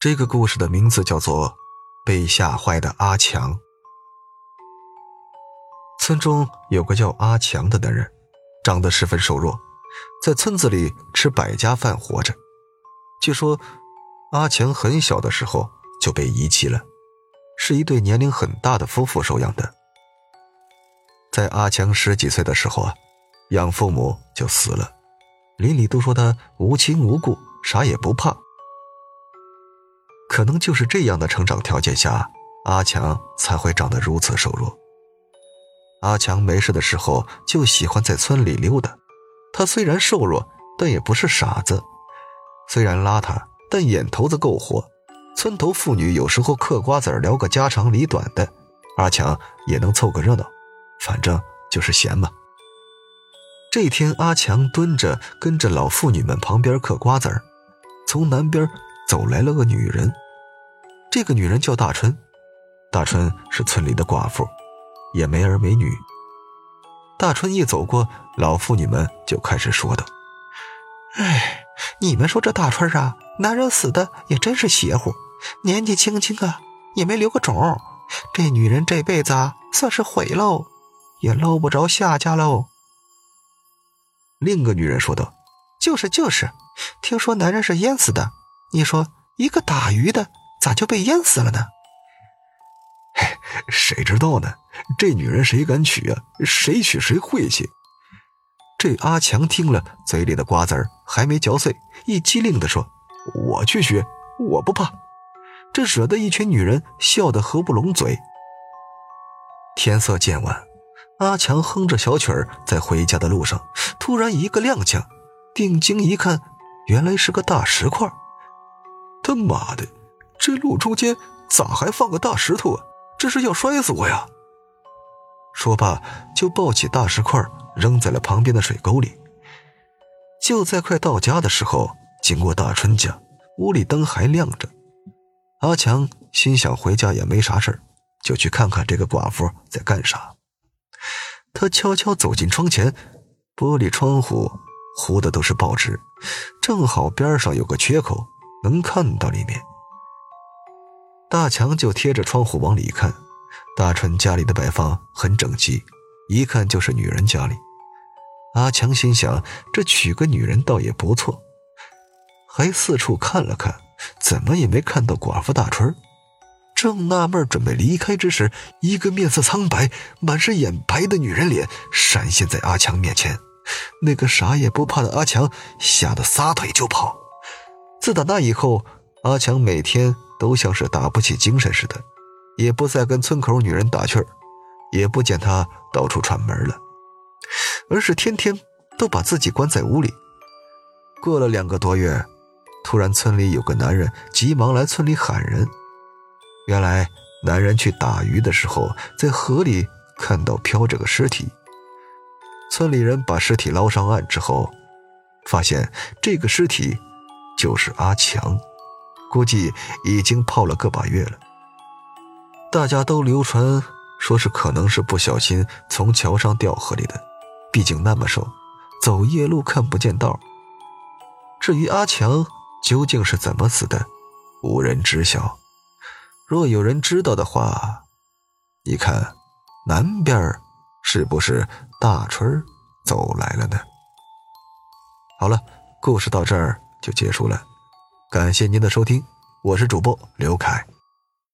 这个故事的名字叫做《被吓坏的阿强》。村中有个叫阿强的男人，长得十分瘦弱，在村子里吃百家饭活着。据说，阿强很小的时候就被遗弃了，是一对年龄很大的夫妇收养的。在阿强十几岁的时候啊，养父母就死了，邻里都说他无亲无故，啥也不怕。可能就是这样的成长条件下，阿强才会长得如此瘦弱。阿强没事的时候就喜欢在村里溜达。他虽然瘦弱，但也不是傻子。虽然邋遢，但眼头子够活。村头妇女有时候嗑瓜子聊个家长里短的，阿强也能凑个热闹。反正就是闲嘛。这天，阿强蹲着跟着老妇女们旁边嗑瓜子，从南边。走来了个女人，这个女人叫大春，大春是村里的寡妇，也没儿没女。大春一走过，老妇女们就开始说道：“哎，你们说这大春啊，男人死的也真是邪乎，年纪轻轻啊，也没留个种，这女人这辈子啊，算是毁喽，也捞不着下家喽。”另一个女人说道：“就是就是，听说男人是淹死的。”你说一个打鱼的咋就被淹死了呢？嘿谁知道呢？这女人谁敢娶啊？谁娶谁晦气。这阿强听了，嘴里的瓜子儿还没嚼碎，一机灵的说：“我去娶，我不怕。”这惹得一群女人笑得合不拢嘴。天色渐晚，阿强哼着小曲儿在回家的路上，突然一个踉跄，定睛一看，原来是个大石块。他妈的，这路中间咋还放个大石头啊？这是要摔死我呀！说罢，就抱起大石块扔在了旁边的水沟里。就在快到家的时候，经过大春家，屋里灯还亮着。阿强心想回家也没啥事就去看看这个寡妇在干啥。他悄悄走进窗前，玻璃窗户糊的都是报纸，正好边上有个缺口。能看到里面，大强就贴着窗户往里看。大春家里的摆放很整齐，一看就是女人家里。阿强心想，这娶个女人倒也不错，还四处看了看，怎么也没看到寡妇大春。正纳闷，准备离开之时，一个面色苍白、满是眼白的女人脸闪现在阿强面前。那个啥也不怕的阿强吓得撒腿就跑。自打那以后，阿强每天都像是打不起精神似的，也不再跟村口女人打趣儿，也不见他到处串门了，而是天天都把自己关在屋里。过了两个多月，突然村里有个男人急忙来村里喊人。原来男人去打鱼的时候，在河里看到漂着个尸体。村里人把尸体捞上岸之后，发现这个尸体。就是阿强，估计已经泡了个把月了。大家都流传说是可能是不小心从桥上掉河里的，毕竟那么瘦，走夜路看不见道。至于阿强究竟是怎么死的，无人知晓。若有人知道的话，你看南边是不是大春走来了呢？好了，故事到这儿。就结束了，感谢您的收听，我是主播刘凯。